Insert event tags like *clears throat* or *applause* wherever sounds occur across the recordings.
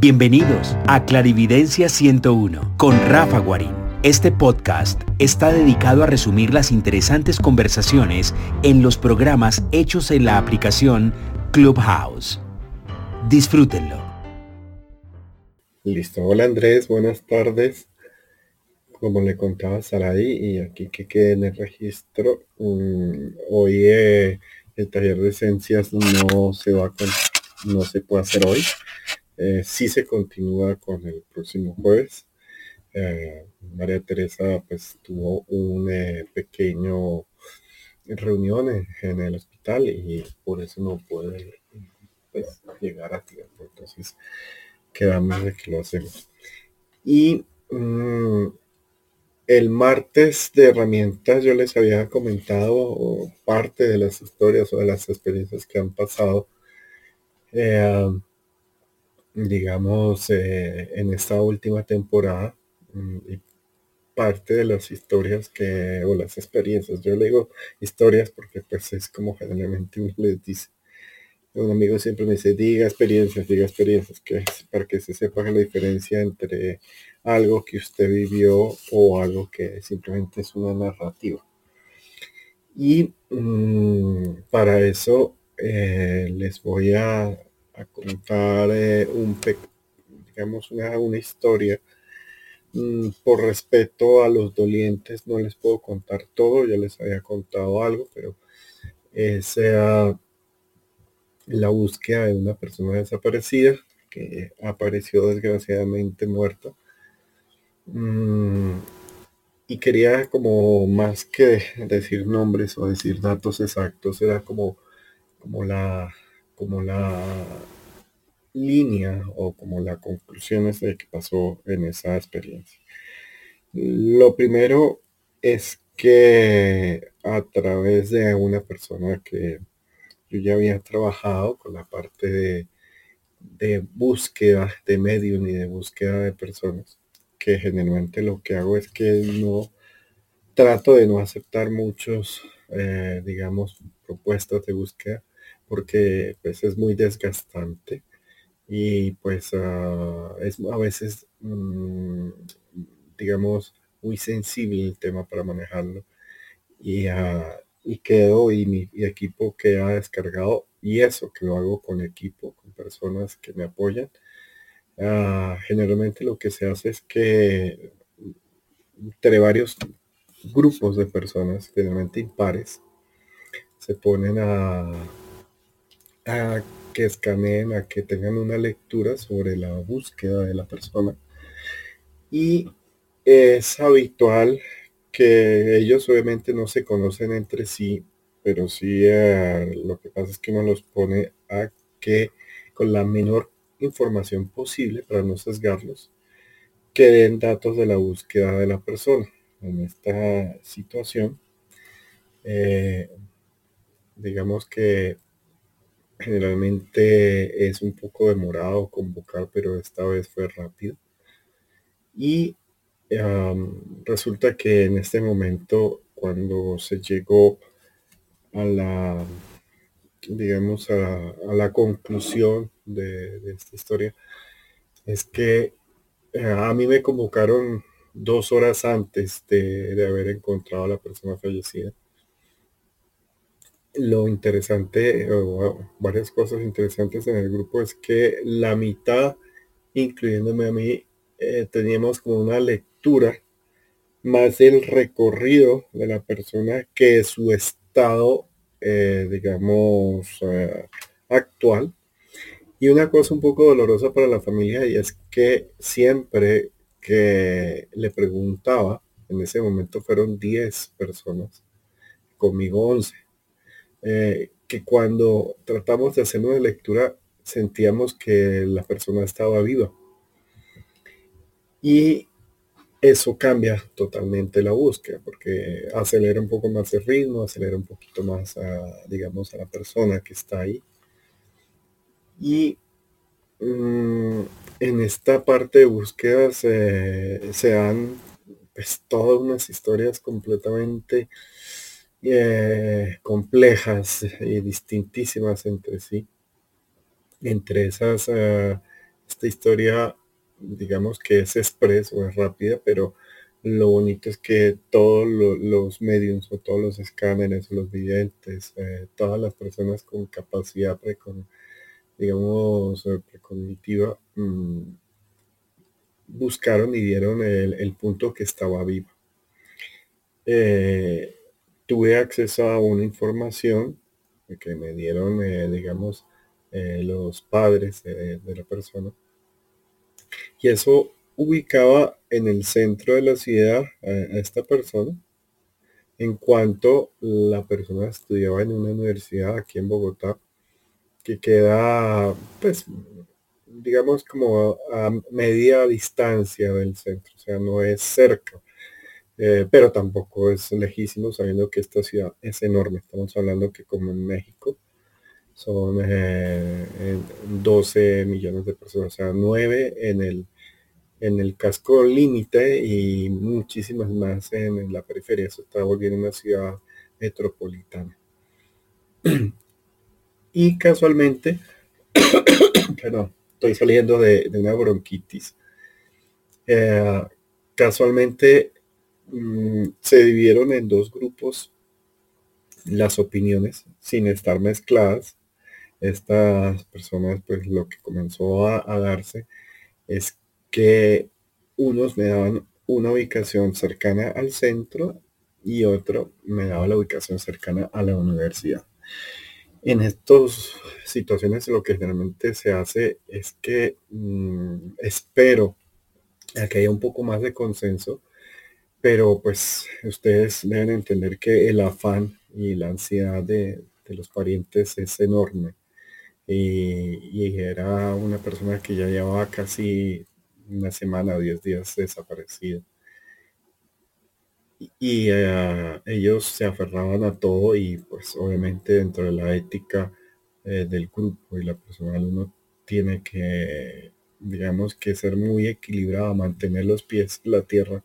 Bienvenidos a Clarividencia 101 con Rafa Guarín. Este podcast está dedicado a resumir las interesantes conversaciones en los programas hechos en la aplicación Clubhouse. Disfrútenlo. Listo, hola Andrés, buenas tardes. Como le contaba Sarai, y aquí que quede en el registro, mm, hoy eh, el taller de esencias no se va con, no se puede hacer hoy. Eh, sí se continúa con el próximo jueves. Eh, María Teresa pues tuvo un eh, pequeño reunión en, el hospital y por eso no puede pues, llegar a tiempo. Entonces quedamos de que lo hacemos. Y mm, el martes de herramientas yo les había comentado parte de las historias o de las experiencias que han pasado, eh, digamos, eh, en esta última temporada. Mm, y parte de las historias que, o las experiencias, yo le digo historias porque pues es como generalmente les dice. Un amigo siempre me dice, diga experiencias, diga experiencias, que es para que se sepa la diferencia entre algo que usted vivió o algo que simplemente es una narrativa. Y mm, para eso eh, les voy a, contar eh, un digamos una, una historia. Mm, por respeto a los dolientes no les puedo contar todo, ya les había contado algo, pero es la búsqueda de una persona desaparecida que apareció desgraciadamente muerta Mm, y quería como más que decir nombres o decir datos exactos, era como, como la como la línea o como la conclusión de que pasó en esa experiencia. Lo primero es que a través de una persona que yo ya había trabajado con la parte de, de búsqueda de medios y de búsqueda de personas, que generalmente lo que hago es que no trato de no aceptar muchos, eh, digamos, propuestas de búsqueda porque pues es muy desgastante y pues ah, es a veces, mm, digamos, muy sensible el tema para manejarlo y, uh, y quedo y mi equipo queda descargado y eso que lo hago con equipo, con personas que me apoyan Ah, generalmente lo que se hace es que entre varios grupos de personas, generalmente impares, se ponen a, a que escaneen, a que tengan una lectura sobre la búsqueda de la persona. Y es habitual que ellos obviamente no se conocen entre sí, pero sí eh, lo que pasa es que uno los pone a que con la menor información posible para no sesgarlos, que den datos de la búsqueda de la persona. En esta situación, eh, digamos que generalmente es un poco demorado convocar, pero esta vez fue rápido. Y resulta que en este momento, cuando se llegó a la digamos, a, la conclusión de, esta historia, es que eh, a mí me convocaron dos horas antes de, haber encontrado a la persona fallecida. Lo interesante, o varias cosas interesantes en el grupo es que la mitad, incluyéndome a mí, eh, teníamos como una lectura más el recorrido de la persona que su estado eh, digamos, eh, actual. Y una cosa un poco dolorosa para la familia y es que siempre que le preguntaba, en ese momento fueron 10 personas, conmigo 11, eh, que cuando tratamos de hacer una lectura sentíamos que la persona estaba viva. Y eso cambia totalmente la búsqueda porque acelera un poco más el ritmo, acelera un poquito más a, digamos, a la persona que está ahí. Y mm, en esta parte de búsqueda se, dan pues, todas unas historias completamente eh, complejas y distintísimas entre sí. Entre esas eh, esta historia, digamos que es express es rápida, pero lo bonito es que todos los medios o todos los escáneres los videntes, eh, todas las personas con capacidad precon, digamos, eh, precognitiva, mm, buscaron y dieron el, punto que estaba vivo. Eh, tuve acceso a una información que me dieron, digamos, los padres de la persona. Y eso ubicaba en el centro de la ciudad a, esta persona en cuanto la persona estudiaba en una universidad aquí en Bogotá que queda pues digamos como a media distancia del centro, o sea, no es cerca, eh, pero tampoco es lejísimo sabiendo que esta ciudad es enorme. Estamos hablando que como en México son 12 eh, millones de personas, o sea, 9 en el en el casco límite y muchísimas más en, la periferia. Eso está volviendo una ciudad metropolitana. *clears throat* y casualmente, *coughs* perdón, estoy saliendo de, una bronquitis. Eh, casualmente mm, se dividieron en dos grupos las opiniones sin estar mezcladas. Estas personas, pues lo que comenzó a, darse es que unos me daban una ubicación cercana al centro y otro me daba la ubicación cercana a la universidad. En estas situaciones lo que generalmente se hace es que mm, espero a que haya un poco más de consenso, pero pues ustedes deben entender que el afán y la ansiedad de, los parientes es enorme. Y, era una persona que ya llevaba casi una semana o diez días desaparecido. Y, eh, ellos se aferraban a todo y pues obviamente dentro de la ética eh, del grupo y la personal uno tiene que, digamos que ser muy equilibrado, mantener los pies en la tierra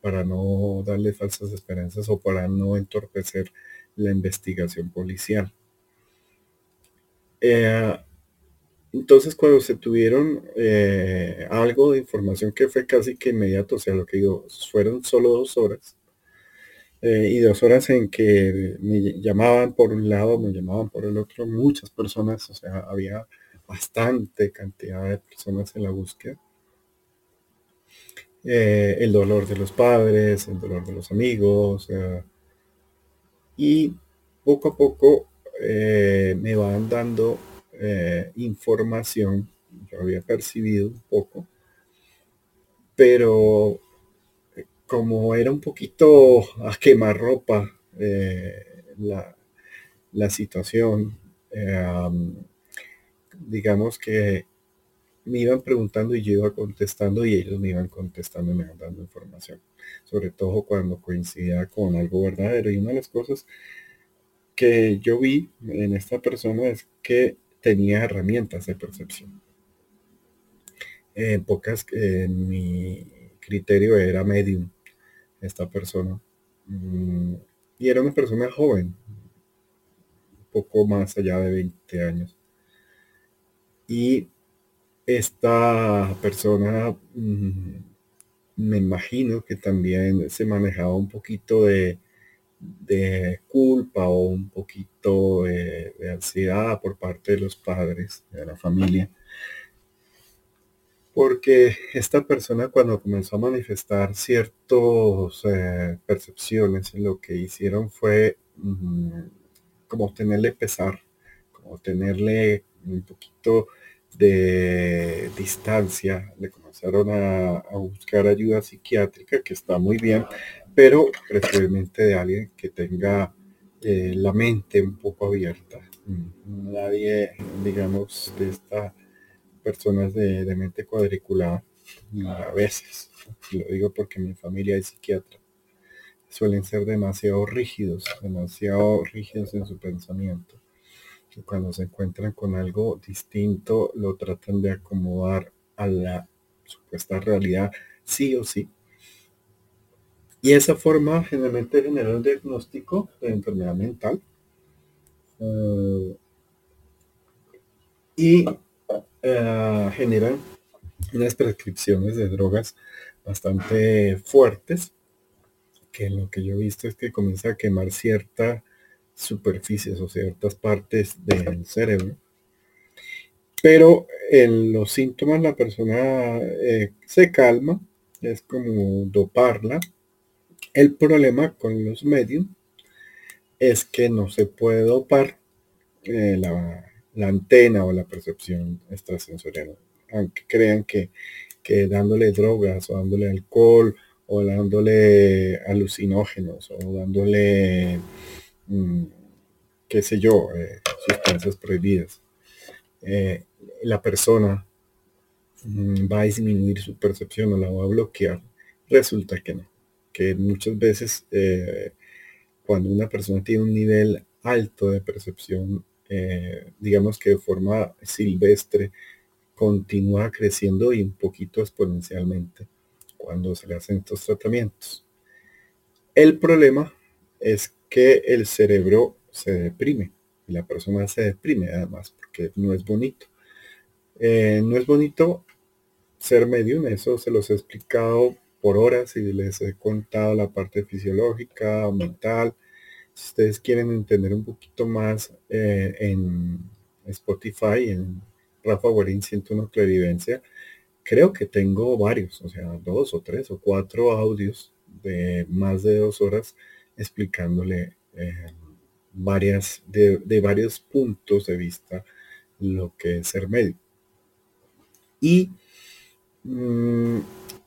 para no darle falsas esperanzas o para no entorpecer la investigación policial. Eh, entonces cuando se tuvieron eh, algo de información que fue casi que inmediato, o sea, lo que digo, fueron solo dos horas, eh, y dos horas en que me llamaban por un lado, me llamaban por el otro, muchas personas, o sea, había bastante cantidad de personas en la búsqueda. Eh, el dolor de los padres, el dolor de los amigos, y poco a poco me van dando eh, información, yo había percibido un poco, pero eh, como era un poquito a quemar ropa eh, la, la, situación, digamos que me iban preguntando y yo iba contestando y ellos me iban contestando y me iban dando información, sobre todo cuando coincidía con algo verdadero. Y una de las cosas que yo vi en esta persona es que tenía herramientas de percepción. En pocas, en mi criterio era medium esta persona. Mm, y era una persona joven, poco más allá de 20 años. Y esta persona mm, me imagino que también se manejaba un poquito de culpa o un poquito de, ansiedad por parte de los padres, de la familia. Porque esta persona cuando comenzó a manifestar ciertas eh, percepciones, lo que hicieron fue mm, como tenerle pesar, como tenerle un poquito de distancia, le comenzaron a, buscar ayuda psiquiátrica, que está muy bien, pero preferiblemente de alguien que tenga eh, la mente un poco abierta. Mm, nadie, digamos, de estas personas de, mente cuadriculada, a veces, lo digo porque mi familia es psiquiatra, suelen ser demasiado rígidos, demasiado rígidos en su pensamiento. Cuando se encuentran con algo distinto, lo tratan de acomodar a la supuesta realidad, sí o sí, y esa forma generalmente genera un diagnóstico de enfermedad mental. Eh, y uh, generan unas prescripciones de drogas bastante fuertes, que lo que yo he visto es que comienza a quemar ciertas superficies o ciertas partes del cerebro. Pero en los síntomas la persona eh, se calma, es como doparla. El problema con los medios es que no se puede dopar eh, la, antena o la percepción extrasensorial. Aunque crean que, dándole drogas o dándole alcohol o dándole alucinógenos o dándole, mm, qué sé yo, eh, sustancias prohibidas, eh, la persona mm, va a disminuir su percepción o la va a bloquear. Resulta que no, que muchas veces cuando una persona tiene un nivel alto de percepción, eh, digamos que de forma silvestre, continúa creciendo y un poquito exponencialmente cuando se le hacen estos tratamientos. El problema es que el cerebro se deprime y la persona se deprime además porque no es bonito. Eh, no es bonito ser medium, eso se los he explicado por horas y les he contado la parte fisiológica, mental. Si ustedes quieren entender un poquito más eh, en Spotify, en Rafa Guarín 101 Claridencia, creo que tengo varios, o sea, dos o tres o cuatro audios de más de dos horas explicándole eh, varias, de, varios puntos de vista lo que es ser médico. Y mm,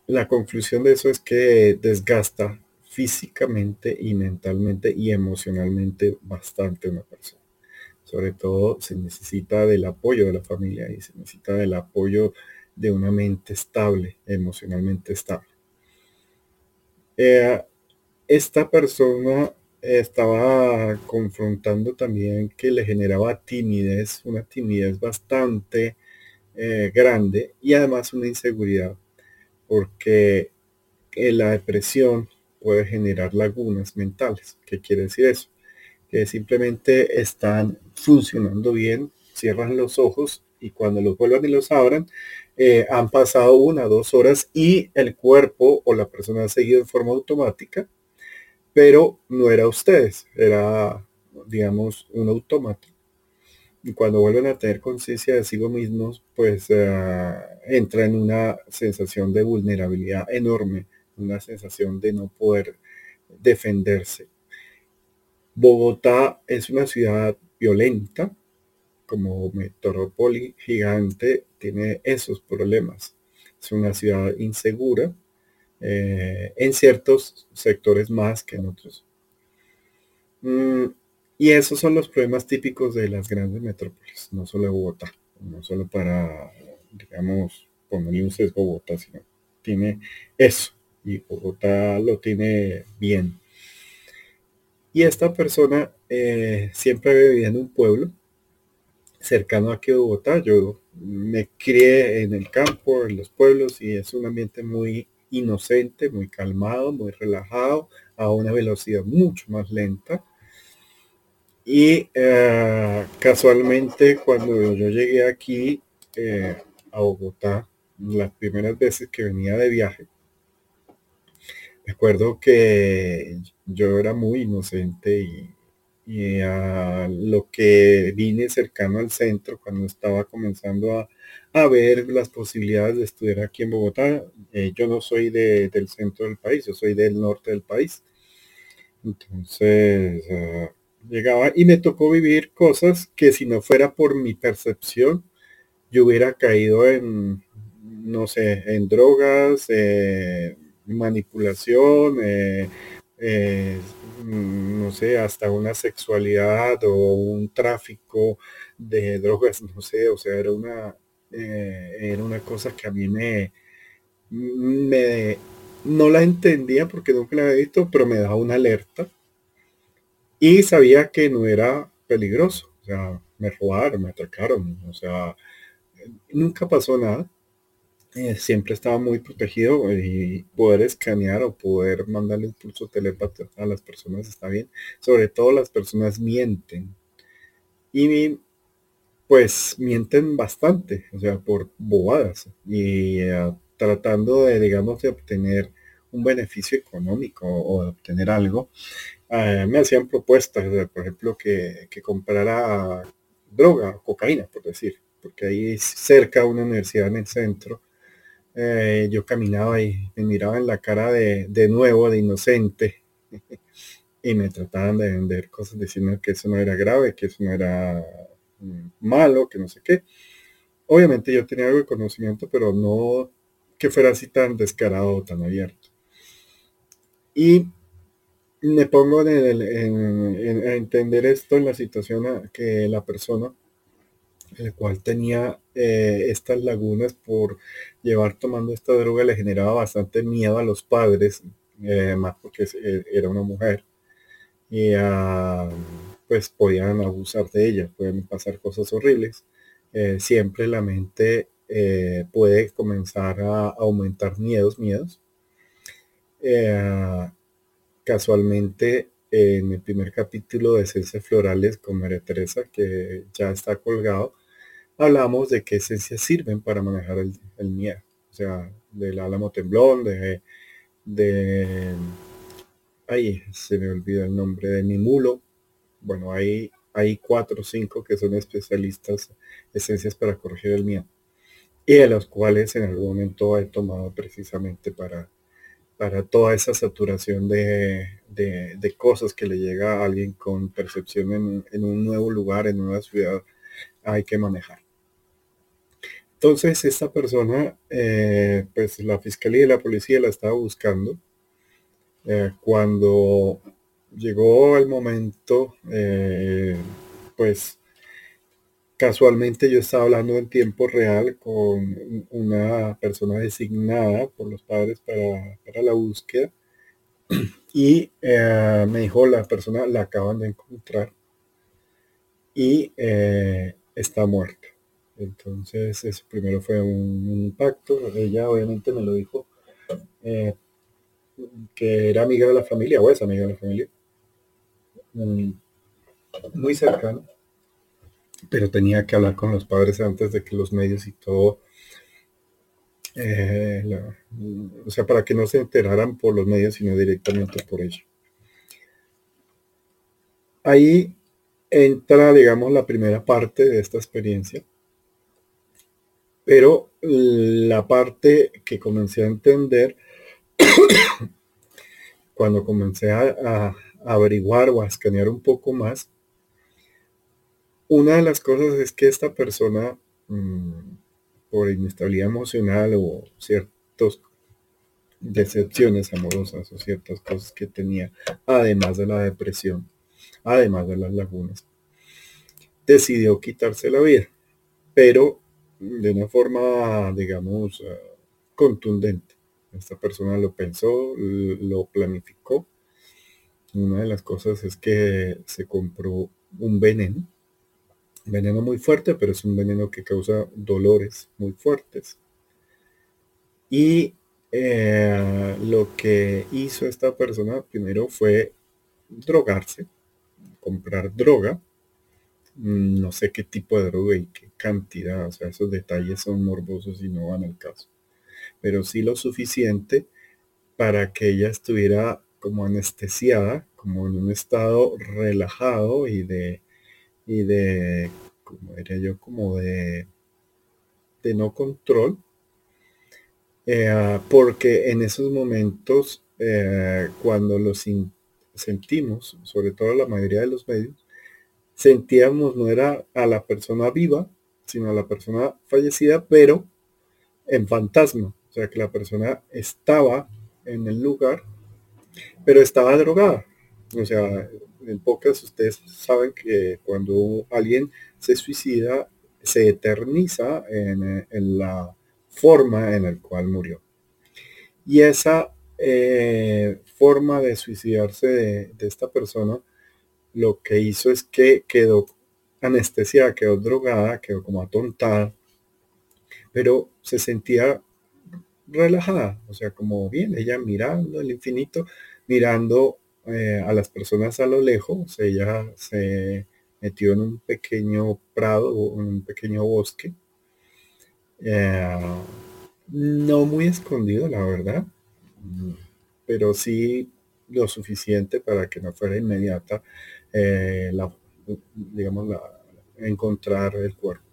la conclusión de eso es que desgasta físicamente y mentalmente y emocionalmente bastante una persona. Sobre todo se necesita del apoyo de la familia y se necesita del apoyo de una mente estable, emocionalmente estable. Eh, esta persona estaba confrontando también que le generaba timidez, una timidez bastante eh, grande y además una inseguridad porque la depresión puede generar lagunas mentales. ¿Qué quiere decir eso? Que simplemente están funcionando bien, cierran los ojos y cuando los vuelvan y los abran, eh, han pasado una, dos horas y el cuerpo o la persona ha seguido en forma automática, pero no era ustedes, era, digamos, un automático y cuando vuelven a tener conciencia de sí mismos, pues eh, entra en una sensación de vulnerabilidad enorme, una sensación de no poder defenderse. Bogotá es una ciudad violenta, como metrópoli gigante, tiene esos problemas. Es una ciudad insegura, eh, en ciertos sectores más que en otros. Mm, y esos son los problemas típicos de las grandes metrópolis, no solo Bogotá, no solo para, digamos, ponerle un sesgo Bogotá, sino tiene eso. Y Bogotá lo tiene bien. Y esta persona eh, siempre vivido en un pueblo cercano aquí a Bogotá. Yo me crié en el campo, en los pueblos, y es un ambiente muy inocente, muy calmado, muy relajado, a una velocidad mucho más lenta. Y eh, casualmente cuando yo llegué aquí eh, a Bogotá, las primeras veces que venía de viaje, recuerdo que yo era muy inocente y, a lo que vine cercano al centro cuando estaba comenzando a, ver las posibilidades de estudiar aquí en Bogotá. Eh, yo no soy del centro del país, yo soy del norte del país. Entonces, ah, llegaba y me tocó vivir cosas que si no fuera por mi percepción, yo hubiera caído en, no sé, en drogas, eh, manipulación, eh, eh, no sé, hasta una sexualidad o un tráfico de drogas, no sé, o sea, era una, era una cosa que a mí me, me, no la entendía porque nunca la había visto, pero me daba una alerta y sabía que no era peligroso. O sea, me robaron, me atacaron. O sea, nunca pasó nada. Eh, siempre estaba muy protegido y poder escanear o poder mandarle un pulso telepático a las personas está bien. Sobre todo las personas mienten. Y pues mienten bastante, o sea, por bobadas y eh, tratando de, digamos, de obtener un beneficio económico o de obtener algo, eh, me hacían propuestas, por ejemplo, que, que comprara droga, cocaína, por decir, porque ahí cerca una universidad en el centro, eh, yo caminaba y me miraba en la cara de, de nuevo, de inocente, *laughs* y me trataban de vender cosas diciendo que eso no era grave, que eso no era mm, malo, que no sé qué. Obviamente yo tenía algo de conocimiento, pero no que fuera así tan descarado, tan abierto. Y me pongo a entender esto en la situación que la persona, el cual tenía eh, estas lagunas por llevar tomando esta droga, le generaba bastante miedo a los padres, eh, más porque eh, era una mujer. Y ah, pues podían abusar de ella, pueden pasar cosas horribles. siempre la mente puede comenzar a aumentar miedos, miedos casualmente en el primer capítulo de Esencias Florales con María Teresa, que ya está colgado, hablamos de qué esencias sirven para manejar el, miedo. O sea, del álamo temblón, de, de, ahí se me olvida el nombre de Nimulo. Bueno, hay, hay cuatro o cinco que son especialistas, esencias para corregir el miedo. Y de los cuales en algún momento he tomado precisamente para para toda esa saturación de, cosas que le llega a alguien con percepción en, un nuevo lugar, en una ciudad, hay que manejar. Entonces, esta persona, eh, pues la fiscalía y la policía la estaba buscando. Eh, cuando llegó el momento, eh, pues Casualmente yo estaba hablando en tiempo real con una persona designada por los padres para, la búsqueda *clears throat* y me dijo la persona la acaban de encontrar y está muerta. Entonces eso primero fue un, impacto. Ella obviamente me lo dijo eh, que era amiga de la familia o es amiga de la familia. Mm, muy cercano pero tenía que hablar con los padres antes de que los medios y todo, eh, o sea, para que no se enteraran por los medios, sino directamente por ella. Ahí entra, digamos, la primera parte de esta experiencia, pero la parte que comencé a entender *coughs* cuando comencé a, averiguar o a escanear un poco más, una de las cosas es que esta persona, mm, por inestabilidad emocional o ciertas decepciones amorosas o ciertas cosas que tenía, además de la depresión, además de las lagunas, decidió quitarse la vida, pero de una forma, digamos, eh, contundente. Esta persona lo pensó, lo planificó. Una de las cosas es que se compró un veneno veneno muy fuerte, pero es un veneno que causa dolores muy fuertes. Y eh, lo que hizo esta persona primero fue drogarse, comprar droga. Mm, no sé qué tipo de droga y qué cantidad, o sea, esos detalles son morbosos y no van al caso. Pero sí lo suficiente para que ella estuviera como anestesiada, como en un estado relajado y de y de, como diría yo, como de, de no control, eh, porque en esos momentos, eh, cuando los sentimos, sobre todo la mayoría de los medios, sentíamos no era a la persona viva, sino a la persona fallecida, pero en fantasma. O sea, que la persona estaba en el lugar, pero estaba drogada. O sea, en pocas ustedes saben que cuando alguien se suicida, se eterniza en, la forma en la cual murió. Y esa eh, forma de suicidarse de, esta persona, lo que hizo es que quedó anestesiada, quedó drogada, quedó como atontada, pero se sentía relajada, o sea, como bien, ella mirando el infinito, mirando eh, a las personas a lo lejos, ella se metido en un pequeño prado en un pequeño bosque. Eh, no muy escondido, la verdad, pero sí lo suficiente para que no fuera inmediata eh, la, digamos, la, encontrar el cuerpo.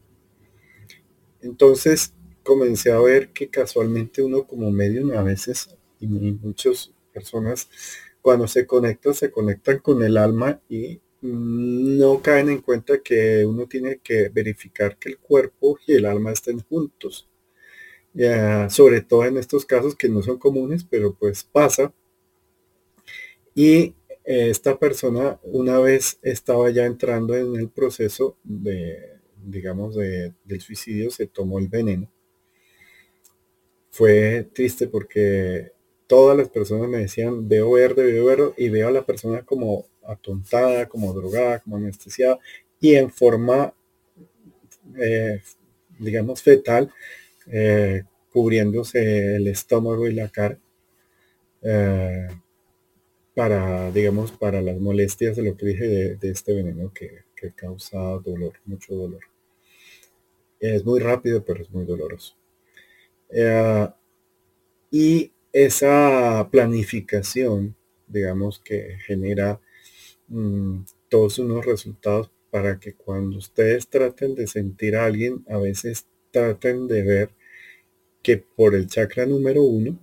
Entonces comencé a ver que casualmente uno como medio a veces y muchas personas cuando se conectan se conectan con el alma y no caen en cuenta que uno tiene que verificar que el cuerpo y el alma estén juntos. Sobre todo en estos casos que no son comunes, pero pues pasa. Y eh, esta persona una vez estaba ya entrando en el proceso de, digamos, de, del suicidio, se tomó el veneno. Fue triste porque todas las personas me decían, veo verde, veo verde, y veo a la persona como atontada, como drogada, como anestesiada, y en forma, eh, digamos, fetal, eh, cubriéndose el estómago y la cara, eh, para, digamos, para las molestias de lo que dije de, este veneno que, que, causa dolor, mucho dolor. Es muy rápido, pero es muy doloroso. y esa planificación, digamos, que genera Mm, todos unos resultados para que cuando ustedes traten de sentir a alguien, a veces traten de ver que por el chakra número uno,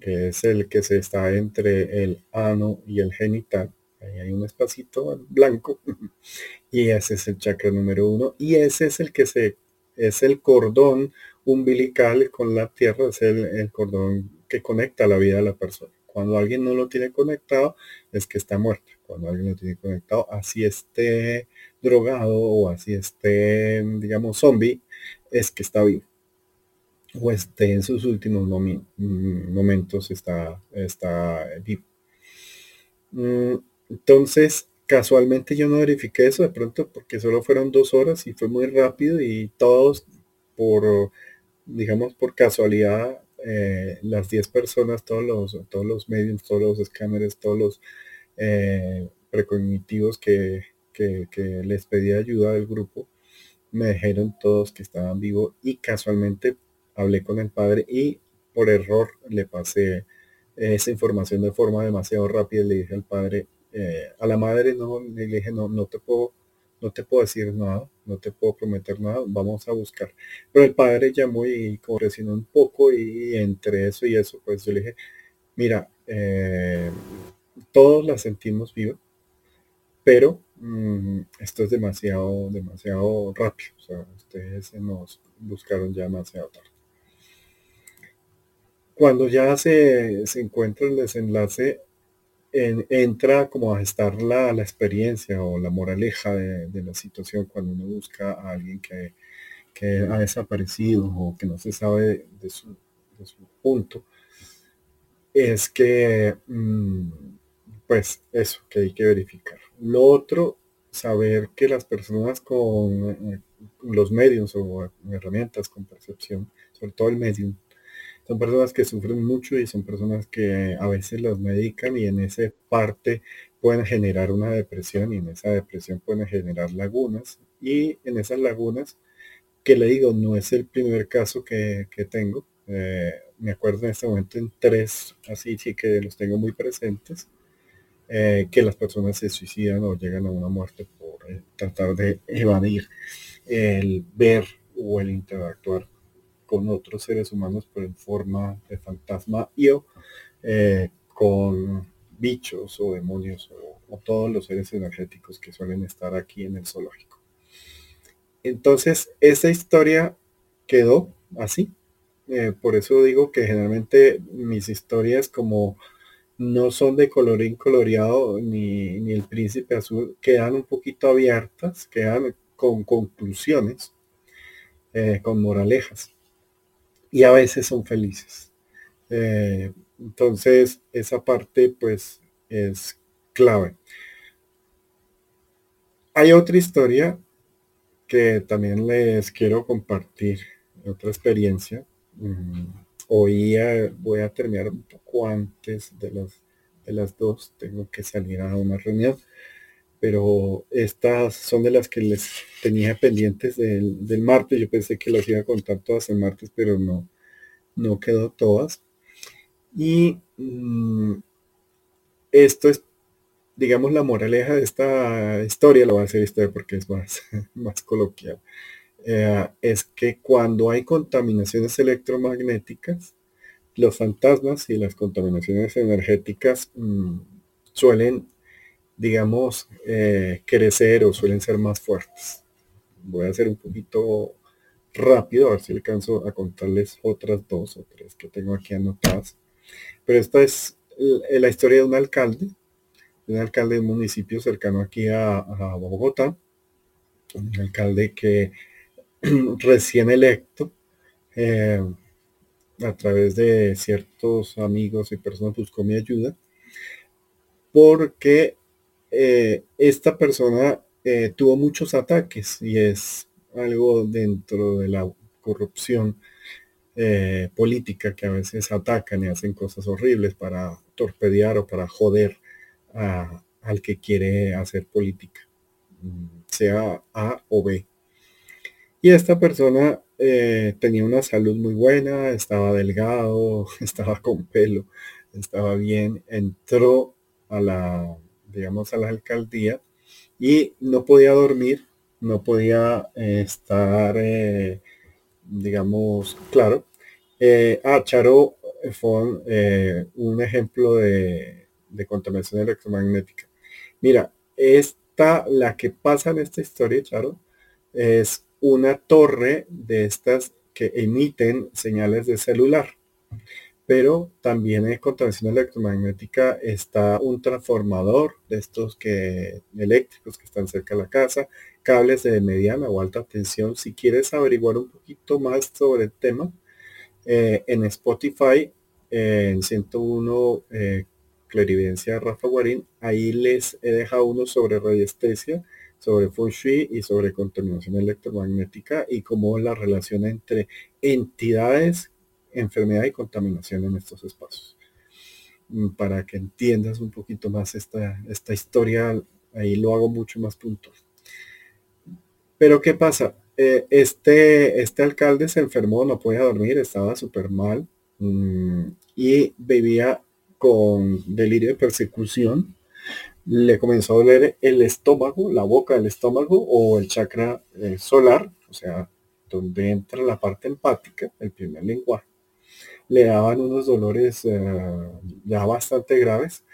que es el que se está entre el ano y el genital, ahí hay un espacito blanco, *laughs* y ese es el chakra número uno, y ese es el que se, es el cordón umbilical con la tierra, es el, el cordón que conecta la vida de la persona. Cuando alguien no lo tiene conectado, es que está muerto cuando alguien lo tiene conectado, así esté drogado o así esté, digamos, zombie, es que está vivo. O esté en sus últimos mm, momentos, está, está vivo. Mm, entonces, casualmente yo no verifiqué eso de pronto porque solo fueron dos horas y fue muy rápido y todos por, digamos, por casualidad, eh, las 10 personas, todos los, todos los medios, todos los escáneres, todos los eh, precognitivos que, les pedí ayuda del grupo, me dijeron todos que estaban vivos y casualmente hablé con el padre y por error le pasé esa información de forma demasiado rápida. Le dije al padre, eh, a la madre no, le dije, no, no te puedo, no te puedo decir nada, no te puedo prometer nada, vamos a buscar. Pero el padre llamó y como un poco y entre eso y eso, pues yo le dije, mira, eh, todos la sentimos viva, pero mm, esto es demasiado, demasiado rápido. O sea, ustedes nos buscaron ya demasiado tarde. Cuando ya se, encuentra el desenlace, entra como a estar la, experiencia o la moraleja de, la situación cuando uno busca a alguien que, ha desaparecido o que no se sabe de su, punto, es que mm, pues eso, que hay que verificar. Lo otro, saber que las personas con eh, los medios o herramientas con percepción, sobre todo el medium, son personas que sufren mucho y son personas que a veces las medican y en esa parte pueden generar una depresión y en esa depresión pueden generar lagunas. Y en esas lagunas, que le digo, no es el primer caso que, tengo, eh, me acuerdo en este momento en tres, así sí que los tengo muy presentes, eh, que las personas se suicidan o llegan a una muerte por eh, tratar de evadir el ver o el interactuar con otros seres humanos pero en forma de fantasma y o eh, con bichos o demonios o, todos los seres energéticos que suelen estar aquí en el zoológico. Entonces, esa historia quedó así. por eso digo que generalmente mis historias como no son de colorín coloreado ni, ni el príncipe azul, quedan un poquito abiertas, quedan con conclusiones, eh, con moralejas. Y a veces son felices. Eh, entonces, esa parte pues es clave. Hay otra historia que también les quiero compartir, otra experiencia. Mm, hoy voy a terminar un poco antes de las, de las dos, tengo que salir a una reunión, pero estas son de las que les tenía pendientes del, martes. Yo pensé que las iba a contar todas el martes, pero no, no quedó todas. Y mm, esto es, digamos, la moraleja de esta historia, lo voy a hacer historia porque es más, *laughs* más coloquial, eh, es que cuando hay contaminaciones electromagnéticas, los fantasmas y las contaminaciones energéticas mm, suelen, digamos, eh, crecer o suelen ser más fuertes. Voy a hacer un poquito rápido, a ver si alcanzo a contarles otras dos o tres que tengo aquí anotadas. Pero esta es la historia de un alcalde, un alcalde de un municipio cercano aquí a, Bogotá, un alcalde que *clears throat* recién electo, eh, a través de ciertos amigos y personas buscó mi ayuda, porque eh, esta persona eh, tuvo muchos ataques y es algo dentro de la corrupción eh, política que a veces atacan y hacen cosas horribles para torpedear o para joder al que quiere hacer política, mm, sea A o B. Y esta persona tenía una salud muy buena, estaba delgado, *laughs* estaba con pelo, estaba bien, entró a la, digamos, a la alcaldía y no podía dormir, no podía eh, estar, eh, digamos, claro. ah, Charo fue un ejemplo de, de contaminación electromagnética. Mira, esta, la que pasa en esta historia, Charo, es una torre de estas que emiten señales de celular. Pero también en contaminación electromagnética está un transformador de estos que eléctricos que están cerca de la casa, cables de mediana o alta tensión. Si quieres averiguar un poquito más sobre el tema, eh, en Spotify, en 101 eh, Clarividencia Rafa Guarín, ahí les he dejado uno sobre radiestesia sobre Feng Shui y sobre contaminación electromagnética y cómo la relación entre entidades, enfermedad y contaminación en estos espacios. Mm, para que entiendas un poquito más esta, esta historia, ahí lo hago mucho más puntual. Pero ¿qué pasa? Eh, este, este alcalde se enfermó, no podía dormir, estaba súper mal mm, y vivía con delirio de persecución le comenzó a doler el estómago, la boca del estómago o el chakra eh, solar, o sea, donde entra la parte empática, el primer lenguaje. Le daban unos dolores eh, ya bastante graves.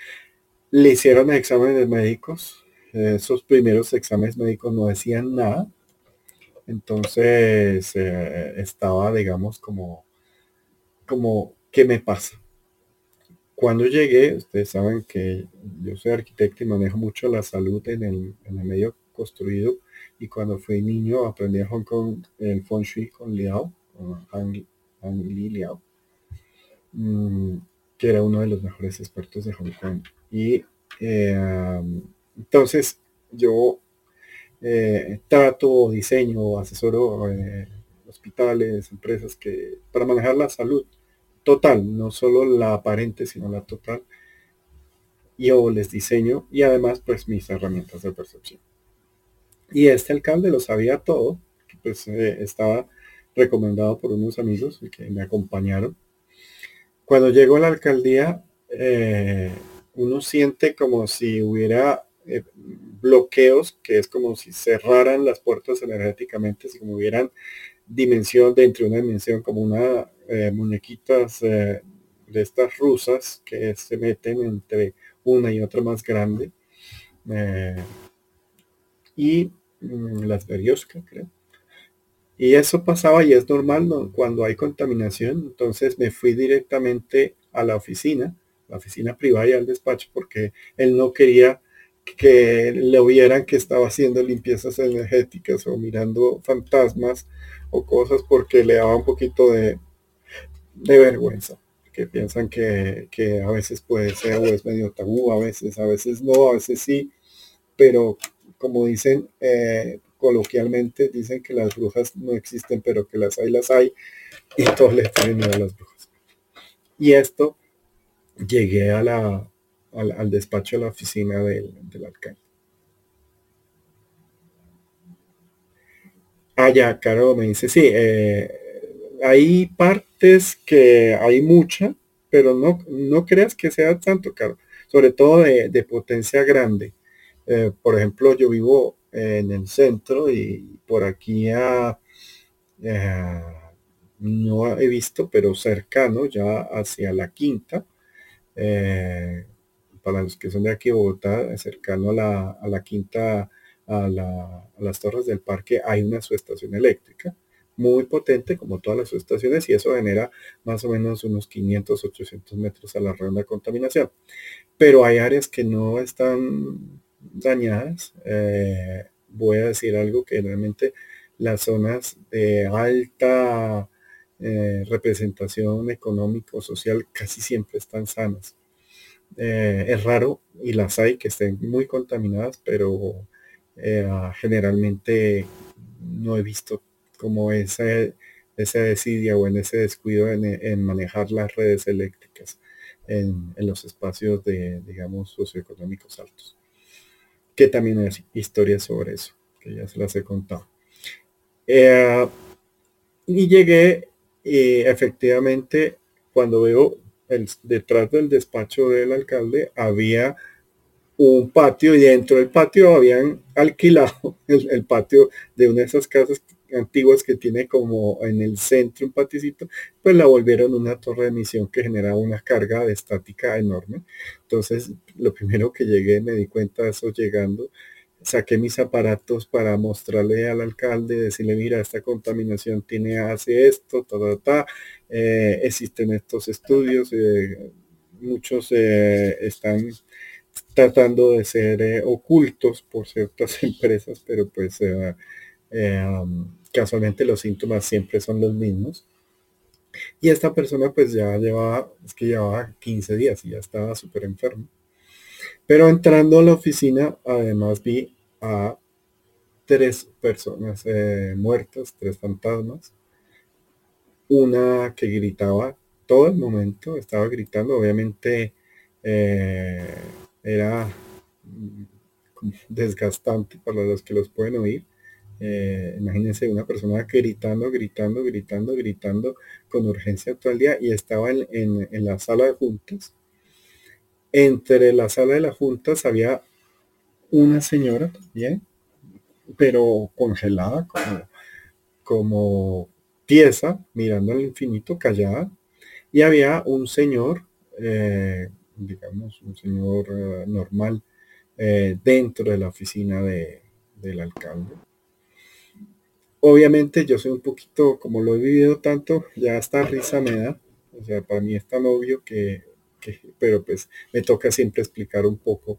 Le hicieron exámenes médicos. esos primeros exámenes médicos no decían nada. Entonces eh, estaba, digamos, como, como, ¿qué me pasa? Cuando llegué, ustedes saben que yo soy arquitecto y manejo mucho la salud en el, medio construido. Y cuando fui niño aprendí a Hong Kong el Feng Shui con Liao, con Li Liao, mm, que era uno de los mejores expertos de Hong Kong. Y eh, entonces yo eh, trato, diseño, asesoro eh, hospitales, empresas que para manejar la salud total, no solo la aparente, sino la total. Yo les diseño y además pues mis herramientas de percepción. Y este alcalde lo sabía todo, pues eh, estaba recomendado por unos amigos que me acompañaron. Cuando llego a la alcaldía, eh, uno siente como si hubiera eh, bloqueos, que es como si cerraran las puertas energéticamente, si como hubieran dimensión dentro de una dimensión como una eh, muñequitas eh, de estas rusas que se meten entre una y otra más grande. Y mm, las Berioska, creo. Y eso pasaba y es normal cuando hay contaminación. Entonces me fui directamente a la oficina, la oficina privada y al despacho, porque él no quería que le vieran que estaba haciendo limpiezas energéticas o mirando fantasmas o cosas porque le daba un poquito de, de vergüenza, que piensan que, a veces puede ser o es medio tabú, a veces, a veces no, a veces sí, pero como dicen eh, coloquialmente dicen que las brujas no existen, pero que las hay, las hay, y todos les tienen miedo a las brujas. Y esto, llegué a la, al, al despacho de la oficina del, del alcalde. Ah, ya, Caro me dice, sí, eh, hay partes que hay mucha, pero no, no creas que sea tanto, Caro, sobre todo de, de potencia grande. Eh, por ejemplo, yo vivo en el centro y por aquí a, eh, no he visto, pero cercano ya hacia la quinta, para los que son de aquí Bogotá, cercano a la, a la quinta a, las torres del parque hay una subestación eléctrica muy potente como todas las subestaciones y eso genera más o menos unos 500, 800 metros a la ronda de contaminación. Pero hay áreas que no están dañadas. Eh, voy a decir algo que realmente las zonas de alta eh, representación económico-social casi siempre están sanas. Eh, es raro y las hay que estén muy contaminadas, pero generalmente no he visto como esa, esa desidia o en ese descuido en, manejar las redes eléctricas en, los espacios de, digamos, socioeconómicos altos. Que también hay historias sobre eso, que ya se las he contado. Eh, y llegué y efectivamente cuando veo el, detrás del despacho del alcalde había un patio y dentro del patio habían alquilado *laughs* el, patio de una de esas casas antiguas que tiene como en el centro un paticito, pues la volvieron una torre de emisión que generaba una carga de estática enorme. Entonces, lo primero que llegué, me di cuenta de eso llegando, saqué mis aparatos para mostrarle al alcalde, decirle, mira, esta contaminación tiene, hace esto, ta, ta, ta, eh, existen estos estudios, eh, muchos eh, están tratando de ser ocultos por ciertas *laughs* empresas, pero pues eh, casualmente los síntomas siempre son los mismos. Y esta persona pues ya llevaba, es que llevaba 15 días y ya estaba súper enfermo. Pero entrando a la oficina, además vi a tres personas muertas, tres fantasmas. Una que gritaba todo el momento, estaba gritando, obviamente era mm, desgastante para los que los pueden oír. Eh, imagínense una persona gritando, gritando, gritando, gritando con urgencia todo el día y estaba en, la sala de juntas. Entre la sala de las juntas había una señora también, pero congelada, como, pieza, mirando al infinito, callada. Y había un señor eh, digamos, un señor eh, normal dentro de la oficina de, del alcalde. Obviamente yo soy un poquito, como lo he vivido tanto, ya esta risa me da. O sea, para mí es tan obvio que, pero pues me toca siempre explicar un poco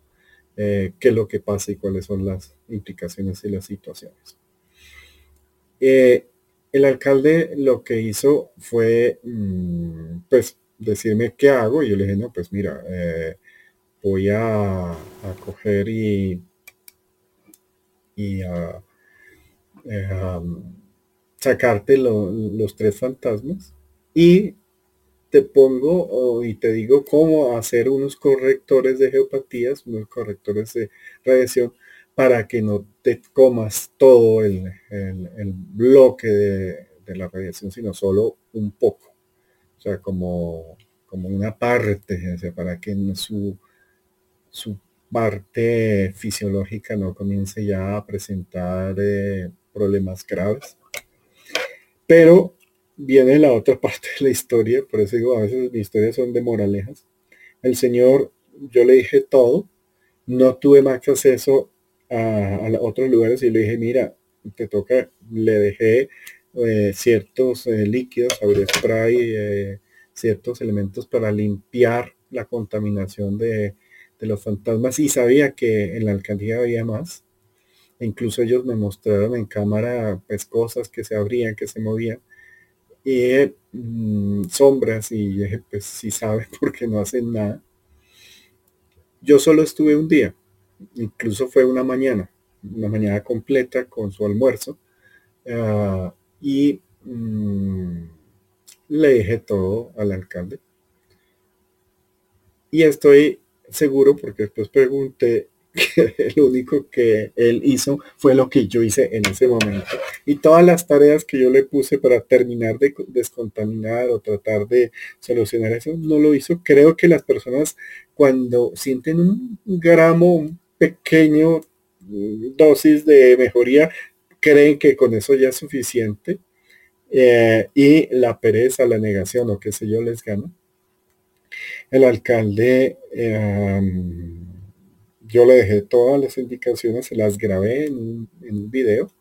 eh, qué es lo que pasa y cuáles son las implicaciones y las situaciones. el alcalde lo que hizo fue, mm, pues, decirme qué hago. Y yo le dije, no, pues mira, eh, voy a, coger y, y a, eh, sacarte los tres fantasmas y te pongo y te digo cómo hacer unos correctores de geopatías, unos correctores de radiación para que no te comas todo el, bloque de, la radiación, sino solo un poco. O sea, como, como una parte, o sea, para que su, su parte fisiológica no comience ya a presentar eh, problemas graves. Pero viene la otra *laughs* parte de la historia, por eso digo, a veces mis historias son de moralejas. El Señor, yo le dije todo, no tuve más acceso a, otros lugares y le dije, mira, te toca, le dejé eh, ciertos eh, líquidos, spray, ciertos elementos para limpiar la contaminación de, los fantasmas y sabía que en la alcaldía había más. Incluso ellos me mostraron en cámara pues cosas que se abrían, que se movían y mm, sombras y dije pues si sabe *laughs* porque no hacen nada. Yo solo estuve un día, incluso fue una mañana, una mañana completa con su almuerzo ah, y mm, le dije todo al alcalde. Y estoy seguro, porque después pregunté *laughs* el único que él hizo fue lo que yo hice en ese momento. Y todas las tareas que yo le puse para terminar de descontaminar o tratar de solucionar eso, no lo hizo. Creo que las personas cuando sienten un gramo, un pequeño mm, dosis de mejoría, creen que con eso ya es suficiente. Eh, y la pereza, la negación o qué sé yo les gana. El alcalde em, yo le dejé todas las indicaciones, se las grabé en un, video.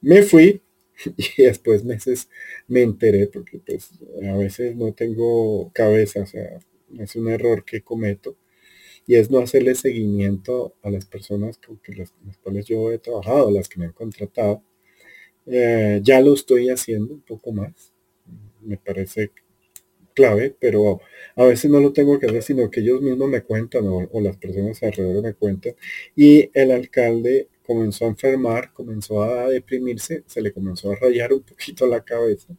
Me fui *laughs* y después meses me enteré porque pues a veces no tengo cabeza, o sea, es un error que cometo y es no hacerle seguimiento a las personas con las, cuales yo he trabajado, las que me han contratado. Eh, ya lo estoy haciendo un poco más. Me parece clave, pero a veces no lo tengo que hacer, sino que ellos mismos me cuentan o, las personas alrededor me cuentan. Y el alcalde comenzó a enfermar, comenzó a deprimirse, se le comenzó a rayar un poquito la cabeza.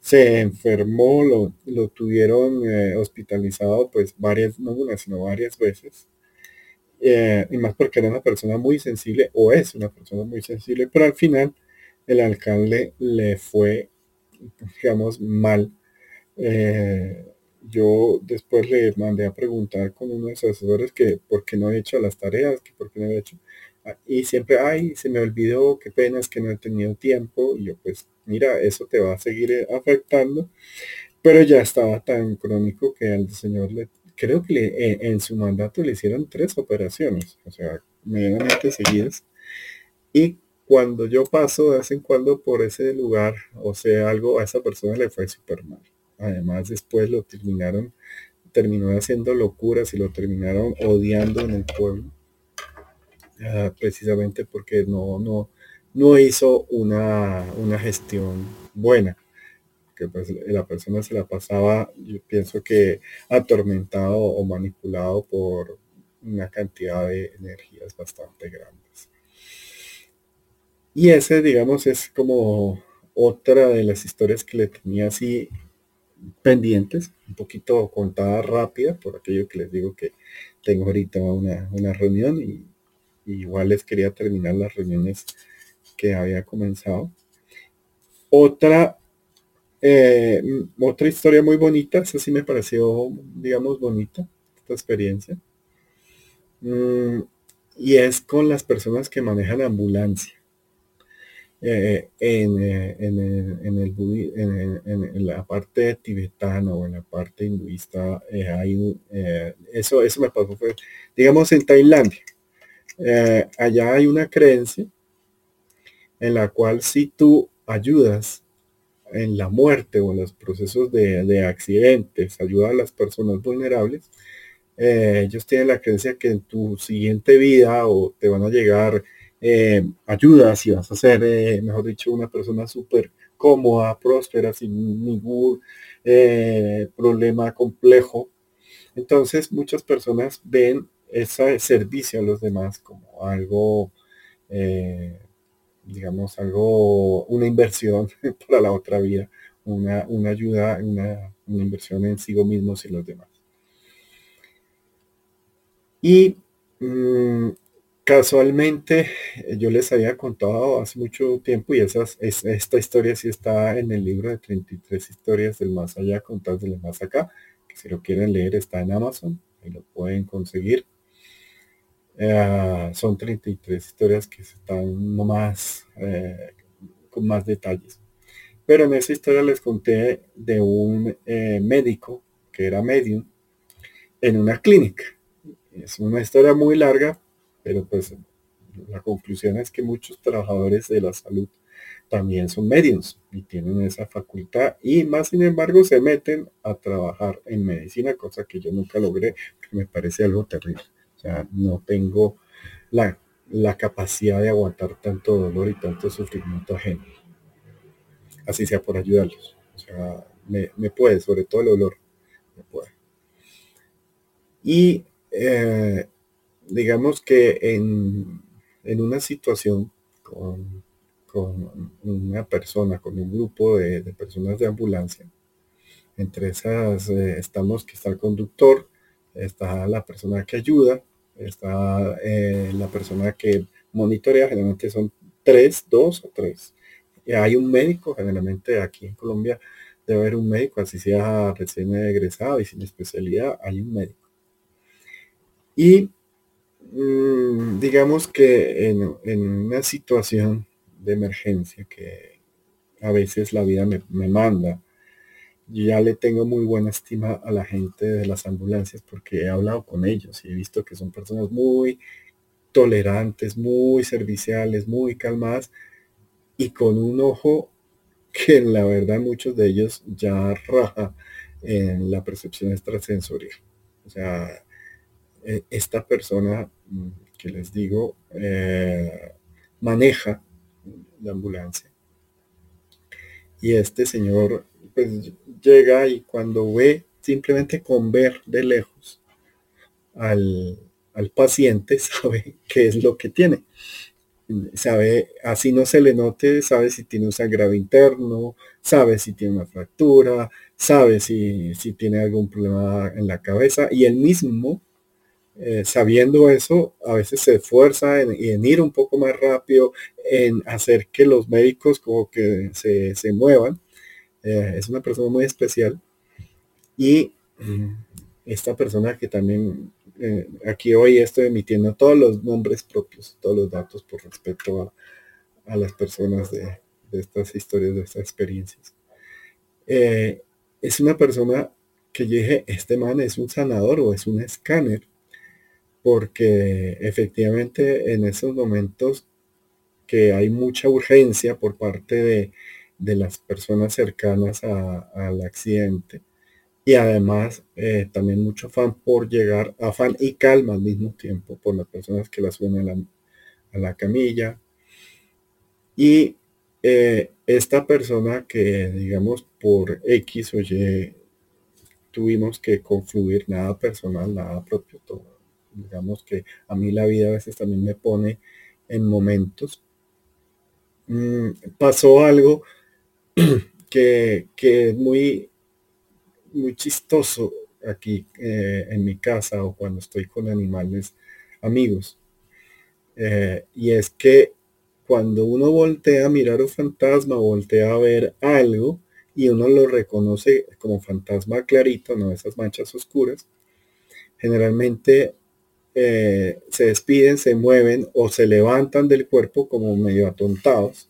Se enfermó, lo, lo tuvieron eh, hospitalizado pues varias, no una, sino varias veces. Eh, y más porque era una persona muy sensible, o es una persona muy sensible, pero al final el alcalde le fue, digamos, mal eh, yo después le mandé a preguntar con uno de sus asesores que por qué no he hecho las tareas, que por qué no he hecho. Ah, y siempre, ay, se me olvidó, qué pena es que no he tenido tiempo. Y yo, pues, mira, eso te va a seguir eh, afectando. Pero ya estaba tan crónico que al señor le, creo que eh, en su mandato le hicieron tres operaciones, o sea, medianamente seguidas. Y cuando yo paso de vez en cuando por ese lugar, o sea, algo, a esa persona le fue súper mal. Además, después lo terminaron, terminó haciendo locuras y lo terminaron odiando en el pueblo. Precisamente porque no, no, no hizo una, una gestión buena que pues, la persona se la pasaba, yo pienso que atormentado o manipulado por una cantidad de energías bastante grandes. Y ese, digamos, es como otra de las historias que le tenía así pendientes, un poquito contada rápida, por aquello que les digo que tengo ahorita una, reunión y, igual les quería terminar las reuniones que había comenzado. Otra, eh, otra historia muy bonita, esa sí me pareció, digamos, bonita, esta experiencia. Mm, y es con las personas que manejan ambulancia. Eh, en, eh, en, en, el, en, la parte tibetana o en la parte hinduista, eh, hay, eso, eso me pasó, fue, digamos, en Tailandia. allá hay una creencia en la cual si tú ayudas en la muerte o en los procesos de, de accidentes, ayuda a las personas vulnerables, ellos tienen la creencia que en tu siguiente vida o te van a llegar eh, ayuda si vas a ser, eh, mejor dicho, una persona súper cómoda, próspera, sin ningún eh, problema complejo. Entonces muchas personas ven ese servicio a los demás como algo, digamos, algo, una inversión *laughs* para la otra vida, una, una ayuda, una, una inversión en sí mismos y los demás. Y mm, Casualmente, eh, yo les había contado hace mucho tiempo y esas, esta historia sí está en el libro de 33 historias del más allá, contadas del más acá, que si lo quieren leer está en Amazon, y lo pueden conseguir. Eh, son 33 historias que están más, eh, con más detalles. Pero en esa historia les conté de un médico que era medium en una clínica. Es una historia muy larga, pero pues la conclusión es que muchos trabajadores de la salud también son medios y tienen esa facultad y más sin embargo se meten a trabajar en medicina, cosa que yo nunca logré, que me parece algo terrible. O sea, no tengo la, capacidad de aguantar tanto dolor y tanto sufrimiento ajeno. Así sea por ayudarlos. O sea, me, puede, sobre todo el dolor, me puede. Y eh, digamos que en, una situación con, una persona, con un grupo de, personas de ambulancia, entre esas eh, estamos que está el conductor, está la persona que ayuda está eh, la persona que monitorea, generalmente son tres, dos o tres. Y hay un médico, generalmente aquí en Colombia debe haber un médico, así sea recién egresado y sin especialidad, hay un médico. Y digamos que en, una situación de emergencia que a veces la vida me, me manda, yo ya le tengo muy buena estima a la gente de las ambulancias porque he hablado con ellos y he visto que son personas muy tolerantes, muy serviciales, muy calmadas y con un ojo que la verdad muchos de ellos ya raja en la percepción extrasensorial. O sea, e, esta persona mm, que les digo eh, maneja la ambulancia. Y este señor pues llega y cuando ve, simplemente con ver de lejos al, al paciente, *laughs* sabe qué es lo que tiene sabe, así no se le note, sabe si tiene un sangrado interno, sabe si tiene una fractura, sabe si, si tiene algún problema en la cabeza y él mismo, eh, sabiendo eso, a veces se esfuerza en, ir un poco más rápido, en hacer que los médicos como que se, se muevan. Eh, es una persona muy especial y mm, esta persona que también eh, aquí hoy estoy emitiendo todos los nombres propios, todos los datos por respeto a, las personas de, estas historias, de estas experiencias. Es una persona que yo dije, este man es un sanador o es un escáner, porque efectivamente en esos momentos que hay mucha urgencia por parte de, las personas cercanas al accidente, y además eh, también mucho afán por llegar, afán y calma al mismo tiempo por las personas que la suben a la, camilla. Y eh, esta persona que, digamos, por X o Y tuvimos que confluir nada personal, nada propio, todo. Digamos que a mí la vida a veces también me pone en momentos. Mm, pasó algo *clears throat* que, que es muy muy chistoso aquí eh, en mi casa o cuando estoy con animales amigos. Eh, y es que cuando uno voltea a mirar un fantasma voltea a ver algo y uno lo reconoce como fantasma clarito, no esas manchas oscuras, generalmente eh, se despiden, se mueven o se levantan del cuerpo como medio atontados.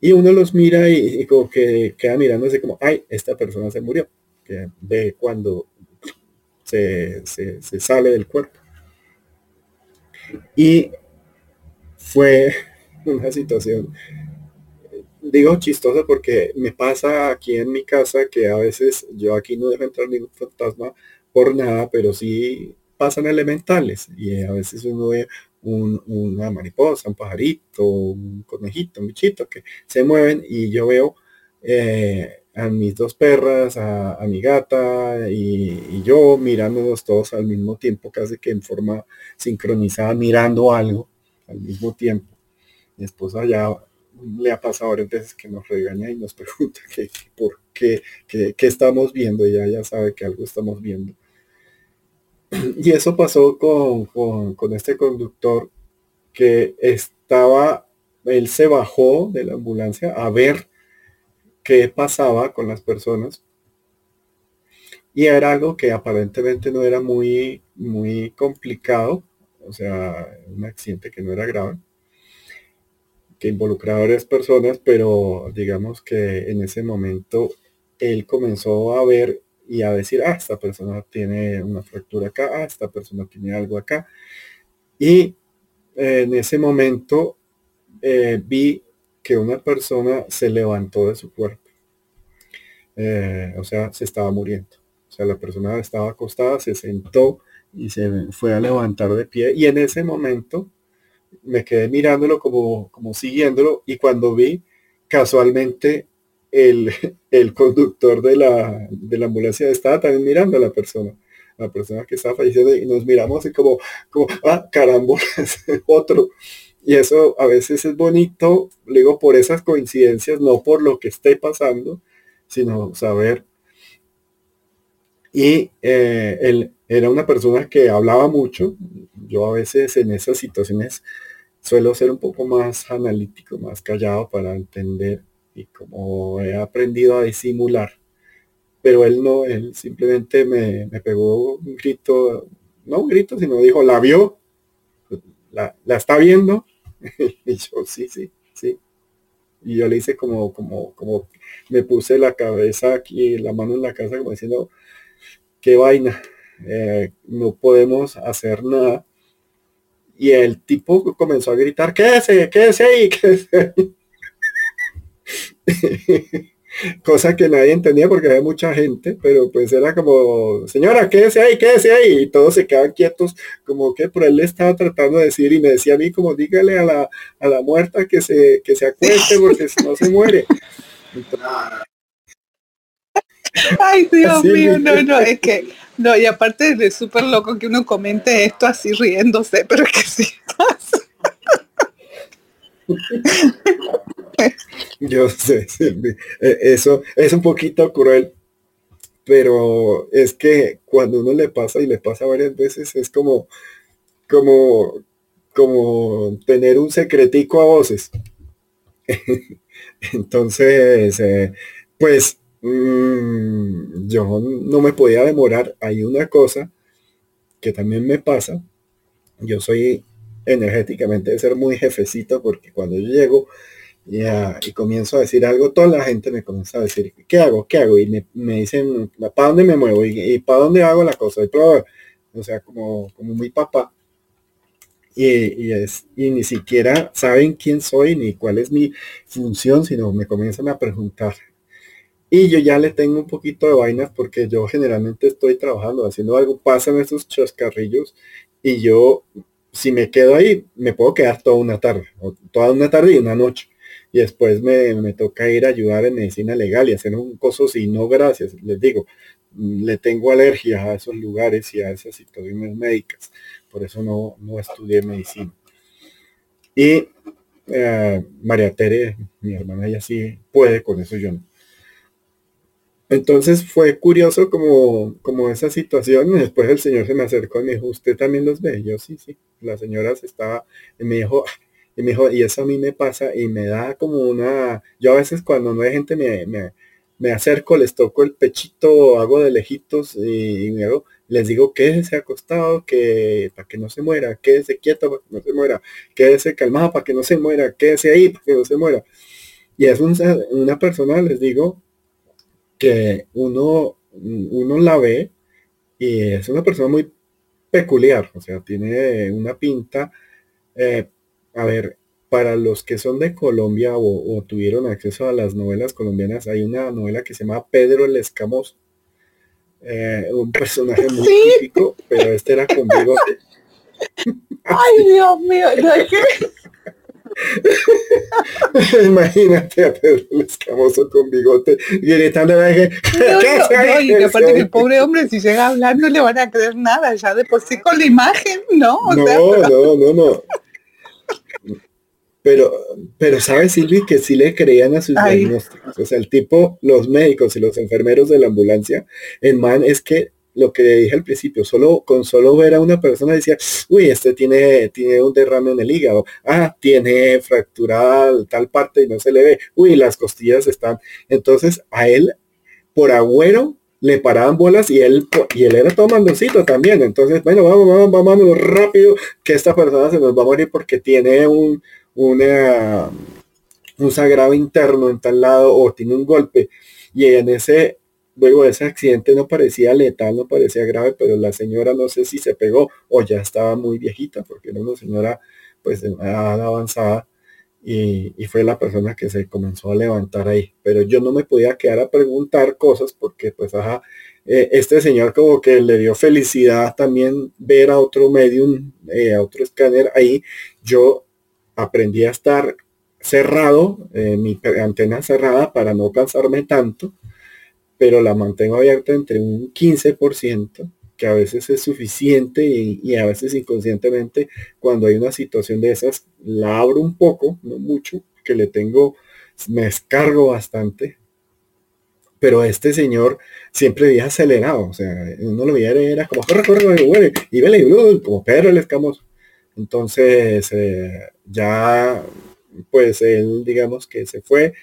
Y uno los mira y, como que queda mirándose como, ay, esta persona se murió que ve cuando se, sale del cuerpo. Y fue *laughs* una situación, digo chistosa porque me pasa aquí en mi casa que a veces yo aquí no dejo entrar ningún fantasma por nada, pero sí pasan elementales y a veces uno ve una mariposa, un pajarito, un conejito, un bichito que se mueven y yo veo eh, a mis dos perras, a, mi gata y, yo mirándonos todos al mismo tiempo, casi que en forma sincronizada, mirando algo al mismo tiempo. Mi esposa ya le ha pasado varias veces que nos regaña y nos pregunta *laughs* que, por qué, qué, estamos viendo, y ya sabe que algo estamos viendo. *clears throat* Y eso pasó con, con, este conductor que estaba, él se bajó de la ambulancia a ver qué pasaba con las personas. Y era algo que aparentemente no era muy, muy complicado, o sea, un accidente que no era grave, que involucraba a varias personas, pero digamos que en ese momento él comenzó a ver y a decir, ah, esta persona tiene una fractura acá, ah, esta persona tiene algo acá. Y en ese momento eh, vi que una persona se levantó de su cuerpo. Eh, o sea, se estaba muriendo. O sea, la persona estaba acostada, se sentó y se fue a levantar de pie. Y en ese momento me quedé mirándolo como, como siguiéndolo y cuando vi casualmente el, el conductor de la, de la ambulancia estaba también mirando a la persona la persona que estaba falleciendo y nos miramos y como, como ah, caramba, *laughs* otro. Y eso a veces es bonito, digo, por esas coincidencias, no por lo que esté pasando, sino saber. Y eh, el, era una persona que hablaba mucho. Yo a veces en esas situaciones suelo ser un poco más analítico, más callado para entender y como he aprendido a disimular. Pero él no, él simplemente me, me pegó un grito, no un grito, sino dijo, la vio, la, la está viendo. *laughs* y yo, sí, sí, sí. Y yo le hice como, como, como, me puse la cabeza aquí, la mano en la casa, como diciendo, qué vaina, eh, no podemos hacer nada. Y el tipo comenzó a gritar, quédese, quédese ahí, *laughs* quédese. *laughs* Cosa que nadie entendía porque había mucha gente, pero pues era como, señora, quédese ahí, quédese ahí. Y todos se quedaban quietos, como que por él le estaba tratando de decir y me decía a mí como, dígale a la, a la muerta que se, que se acueste porque si no se muere. Ay, Dios mío, no, no, es que, no, y aparte de súper loco que uno comente esto así riéndose, pero es que sí pasa. Yo sé, e, eso es un poquito cruel, pero es que cuando uno le pasa y le pasa varias veces es como, como, como tener un secretico a voces. *laughs* Entonces, eh, pues Mm, yo no me podía demorar. Hay una cosa que también me pasa. Yo soy energéticamente de ser muy jefecito porque cuando yo llego y comienzo a decir algo, toda la gente me comienza a decir, ¿qué hago? ¿Qué hago? Y me, dicen, ¿para dónde me muevo? ¿Y, para dónde hago la cosa? Y o sea, como, como muy papá. Y, es, y ni siquiera saben quién soy ni cuál es mi función, sino me comienzan a preguntar y yo ya le tengo un poquito de vainas porque yo generalmente estoy trabajando, haciendo algo, pasan esos chascarrillos y yo, si me quedo ahí, me puedo quedar toda una tarde, o toda una tarde y una noche. Y después me, me toca ir a ayudar en medicina legal y hacer un coso si no, gracias. Les digo, le tengo alergia a esos lugares y a esas situaciones médicas. Por eso no, no estudié medicina. Y eh, María Tere, mi hermana, ella sí puede, con eso yo no. Entonces fue curioso como, como esa situación. Y después el señor se me acercó y me dijo, ¿usted también los ve? yo sí, sí. La señora se estaba, y me dijo, *laughs* y me dijo, y eso a mí me pasa y me da como una, yo a veces cuando no hay gente me, me, acerco, les toco el pechito, hago de lejitos y, me hago, les digo, quédese acostado, que para que no se muera, quédese quieto para que no se muera, quédese calmado para que no se muera, quédese ahí para que no se muera. Y es una persona, les digo, que uno, uno la ve y es una persona muy peculiar, o sea, tiene una pinta, eh, a ver, para los que son de Colombia o, tuvieron acceso a las novelas colombianas, hay una novela que se llama Pedro el Escamoso, eh, un personaje muy típico, pero este era con bigote. *laughs* Ay, Dios mío, ¿no es *laughs* Imagínate a Pedro el escamoso con bigote gritando a gente. No, y aparte que el pobre *laughs* hombre si llega hablando le van a creer nada, ya de por sí con la imagen, ¿no? no, no, no, no. Pero, pero sabe Silvi que sí le creían a sus diagnósticos. O sea, el tipo, los médicos y los enfermeros de la ambulancia, el man es que lo que dije al principio, solo con solo ver a una persona decía, uy, este tiene, tiene un derrame en el hígado, ah, tiene fracturada tal parte y no se le ve, uy, las costillas están. Entonces a él, por agüero, le paraban bolas y él, y él era todo mandoncito también. Entonces, bueno, vamos, vamos, vamos rápido, que esta persona se nos va a morir porque tiene un, una, un sagrado interno en tal lado o tiene un golpe. Y en ese Luego ese accidente no parecía letal, no parecía grave, pero la señora no sé si se pegó o ya estaba muy viejita, porque era una señora pues de edad avanzada y, fue la persona que se comenzó a levantar ahí. Pero yo no me podía quedar a preguntar cosas porque pues ajá, eh, este señor como que le dio felicidad también ver a otro medium, eh, a otro escáner ahí. Yo aprendí a estar cerrado, eh, mi antena cerrada para no cansarme tanto pero la mantengo abierta entre un 15%, que a veces es suficiente y, a veces inconscientemente cuando hay una situación de esas, la abro un poco, no mucho, que le tengo, me descargo bastante, pero este señor siempre había acelerado, o sea, uno lo veía era como corre, corre, corre, y vele, como Pedro el escamoso. Entonces, eh, ya, pues él, digamos que se fue,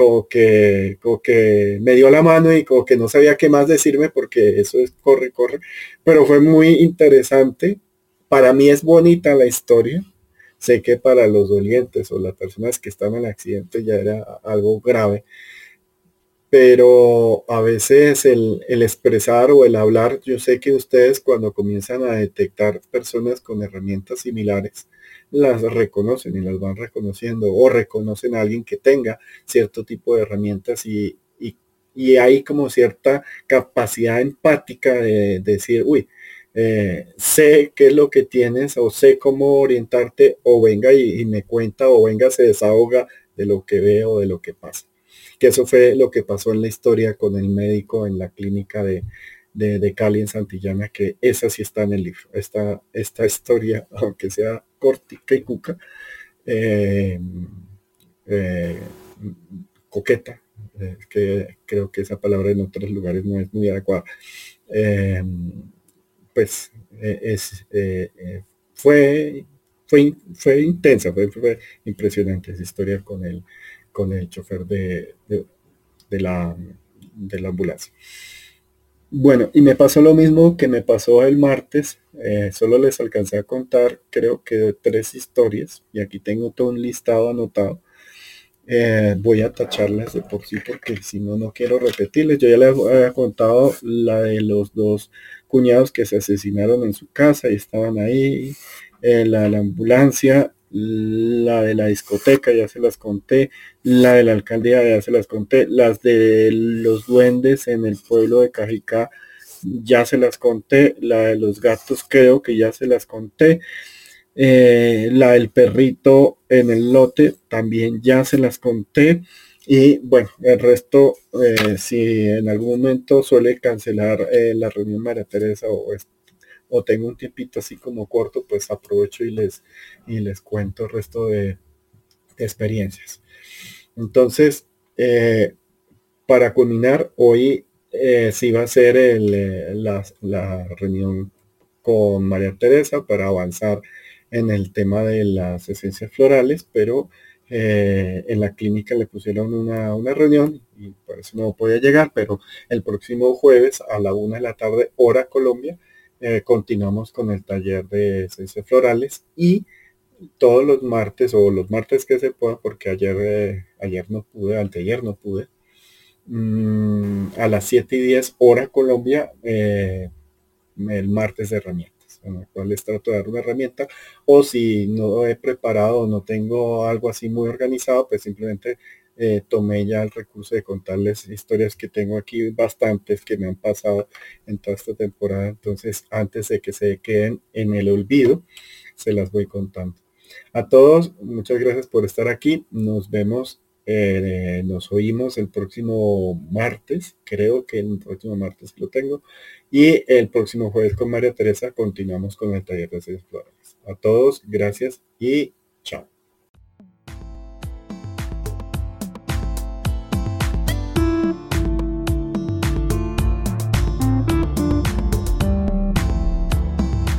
como que, como que me dio la mano y como que no sabía qué más decirme porque eso es corre, corre, pero fue muy interesante. Para mí es bonita la historia. Sé que para los dolientes o las personas que están en el accidente ya era algo grave, pero a veces el, expresar o el hablar, yo sé que ustedes cuando comienzan a detectar personas con herramientas similares, las reconocen y las van reconociendo o reconocen a alguien que tenga cierto tipo de herramientas y, hay como cierta capacidad empática de, decir, uy, eh, sé qué es lo que tienes o sé cómo orientarte o venga y, y me cuenta o venga se desahoga de lo que veo, de lo que pasa que eso fue lo que pasó en la historia con el médico en la clínica de, de, Cali en Santillana, que esa sí está en el libro. Esta, esta historia, *laughs* aunque sea cortica y cuca, eh, eh, coqueta, eh, que creo que esa palabra en otros lugares no es muy adecuada, pues es, fue, fue, fue intensa, fue, impresionante esa historia con el con el chofer de, la, de la ambulancia. Bueno, y me pasó lo mismo que me pasó el martes. Eh, solo les alcancé a contar, creo que tres historias, y aquí tengo todo un listado anotado. Eh, voy a tacharlas de por sí porque si no, no quiero repetirles. Yo ya les había contado la de los dos cuñados que se asesinaron en su casa y estaban ahí. Eh, la, la ambulancia la de la discoteca ya se las conté, la de la alcaldía ya se las conté, las de los duendes en el pueblo de Cajicá ya se las conté, la de los gatos creo que ya se las conté, eh, la del perrito en el lote también ya se las conté y bueno, el resto, eh, si en algún momento suele cancelar eh, la reunión María Teresa o, o tengo un tiempito así como corto, pues aprovecho y les, y les cuento el resto de, experiencias. Entonces, eh, para culminar, hoy eh, sí va a ser eh, la, reunión con María Teresa para avanzar en el tema de las esencias florales, pero en la clínica le pusieron una, una, reunión y por eso no podía llegar, pero el próximo jueves a la una de la tarde, hora Colombia, eh, continuamos con el taller de esencias florales y todos los martes o los martes que se pueda, porque ayer, eh, ayer no pude, ayer no pude, mm, a las 7 y 10 hora Colombia, eh, el martes de herramientas, en el cual les trato de dar una herramienta, o si no he preparado, no tengo algo así muy organizado, pues simplemente eh, tomé ya el recurso de contarles historias que tengo aquí, bastantes que me han pasado en toda esta temporada. Entonces, antes de que se queden en el olvido, se las voy contando. A todos, muchas gracias por estar aquí. Nos vemos, eh, nos oímos el próximo martes. Creo que el próximo martes lo tengo. Y el próximo jueves con María Teresa continuamos con el taller de seis flores. A todos, gracias y chao.